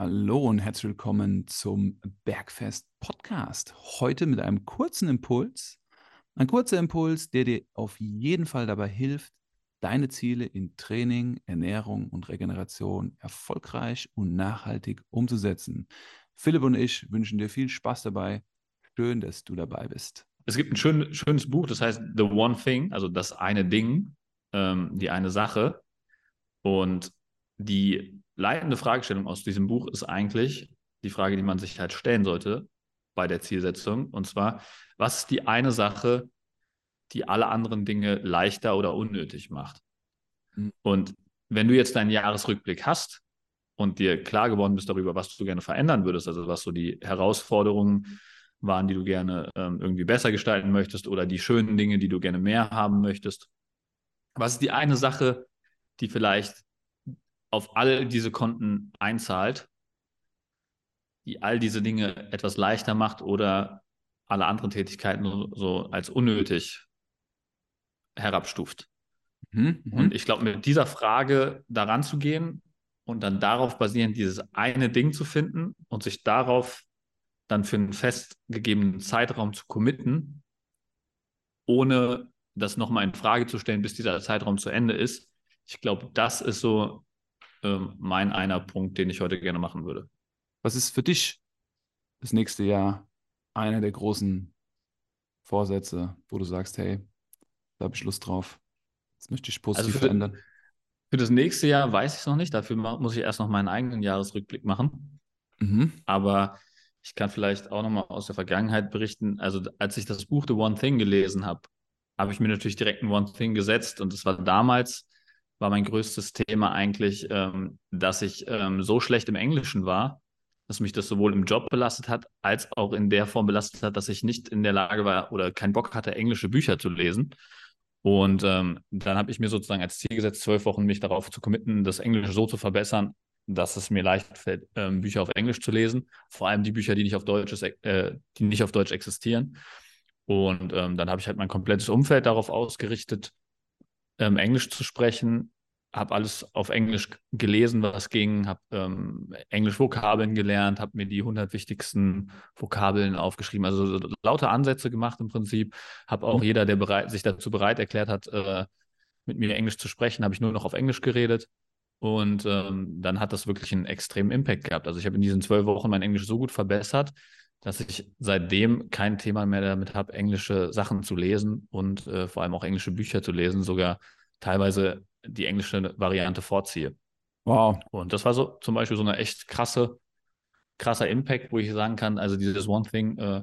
Hallo und herzlich willkommen zum Bergfest Podcast. Heute mit einem kurzen Impuls. Ein kurzer Impuls, der dir auf jeden Fall dabei hilft, deine Ziele in Training, Ernährung und Regeneration erfolgreich und nachhaltig umzusetzen. Philipp und ich wünschen dir viel Spaß dabei. Schön, dass du dabei bist. Es gibt ein schön, schönes Buch, das heißt The One Thing, also das eine Ding, ähm, die eine Sache. Und die leitende Fragestellung aus diesem Buch ist eigentlich die Frage, die man sich halt stellen sollte bei der Zielsetzung. Und zwar, was ist die eine Sache, die alle anderen Dinge leichter oder unnötig macht? Mhm. Und wenn du jetzt deinen Jahresrückblick hast und dir klar geworden bist darüber, was du gerne verändern würdest, also was so die Herausforderungen waren, die du gerne ähm, irgendwie besser gestalten möchtest oder die schönen Dinge, die du gerne mehr haben möchtest. Was ist die eine Sache, die vielleicht auf all diese Konten einzahlt, die all diese Dinge etwas leichter macht oder alle anderen Tätigkeiten so als unnötig herabstuft. Mhm, mhm. und ich glaube, mit dieser Frage daran zu gehen und dann darauf basierend dieses eine Ding zu finden und sich darauf dann für einen festgegebenen Zeitraum zu committen, ohne das nochmal in Frage zu stellen, bis dieser Zeitraum zu Ende ist. Ich glaube, das ist so ähm, mein einer Punkt, den ich heute gerne machen würde. Was ist für dich das nächste Jahr einer der großen Vorsätze, wo du sagst, hey, da habe ich Lust drauf. Das möchte ich positiv also für, verändern. Für das nächste Jahr weiß ich es noch nicht. Dafür muss ich erst noch meinen eigenen Jahresrückblick machen. Mhm. Aber ich kann vielleicht auch noch mal aus der Vergangenheit berichten. Also als ich das Buch The One Thing gelesen habe, habe ich mir natürlich direkt ein One Thing gesetzt und das war damals war mein größtes Thema eigentlich, ähm, dass ich ähm, so schlecht im Englischen war, dass mich das sowohl im Job belastet hat, als auch in der Form belastet hat, dass ich nicht in der Lage war oder keinen Bock hatte, englische Bücher zu lesen. Und ähm, dann habe ich mir sozusagen als Ziel gesetzt, zwölf Wochen mich darauf zu committen, das Englisch so zu verbessern, dass es mir leicht fällt, ähm, Bücher auf Englisch zu lesen. Vor allem die Bücher, die nicht auf Deutsch, ist, äh, die nicht auf Deutsch existieren. Und ähm, dann habe ich halt mein komplettes Umfeld darauf ausgerichtet, ähm, Englisch zu sprechen, habe alles auf Englisch gelesen, was ging, habe ähm, Englisch-Vokabeln gelernt, habe mir die 100 wichtigsten Vokabeln aufgeschrieben, also lauter Ansätze gemacht im Prinzip. Habe auch mhm. jeder, der bereit, sich dazu bereit erklärt hat, äh, mit mir Englisch zu sprechen, habe ich nur noch auf Englisch geredet. Und ähm, dann hat das wirklich einen extremen Impact gehabt. Also ich habe in diesen zwölf Wochen mein Englisch so gut verbessert, dass ich seitdem kein Thema mehr damit habe, englische Sachen zu lesen und äh, vor allem auch englische Bücher zu lesen, sogar teilweise die englische Variante vorziehe. Wow. Und das war so zum Beispiel so eine echt krasse, krasser Impact, wo ich sagen kann, also dieses One Thing äh,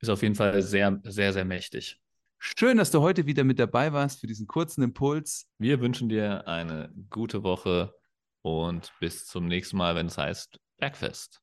ist auf jeden Fall sehr, sehr, sehr mächtig. Schön, dass du heute wieder mit dabei warst für diesen kurzen Impuls. Wir wünschen dir eine gute Woche und bis zum nächsten Mal, wenn es heißt Bergfest.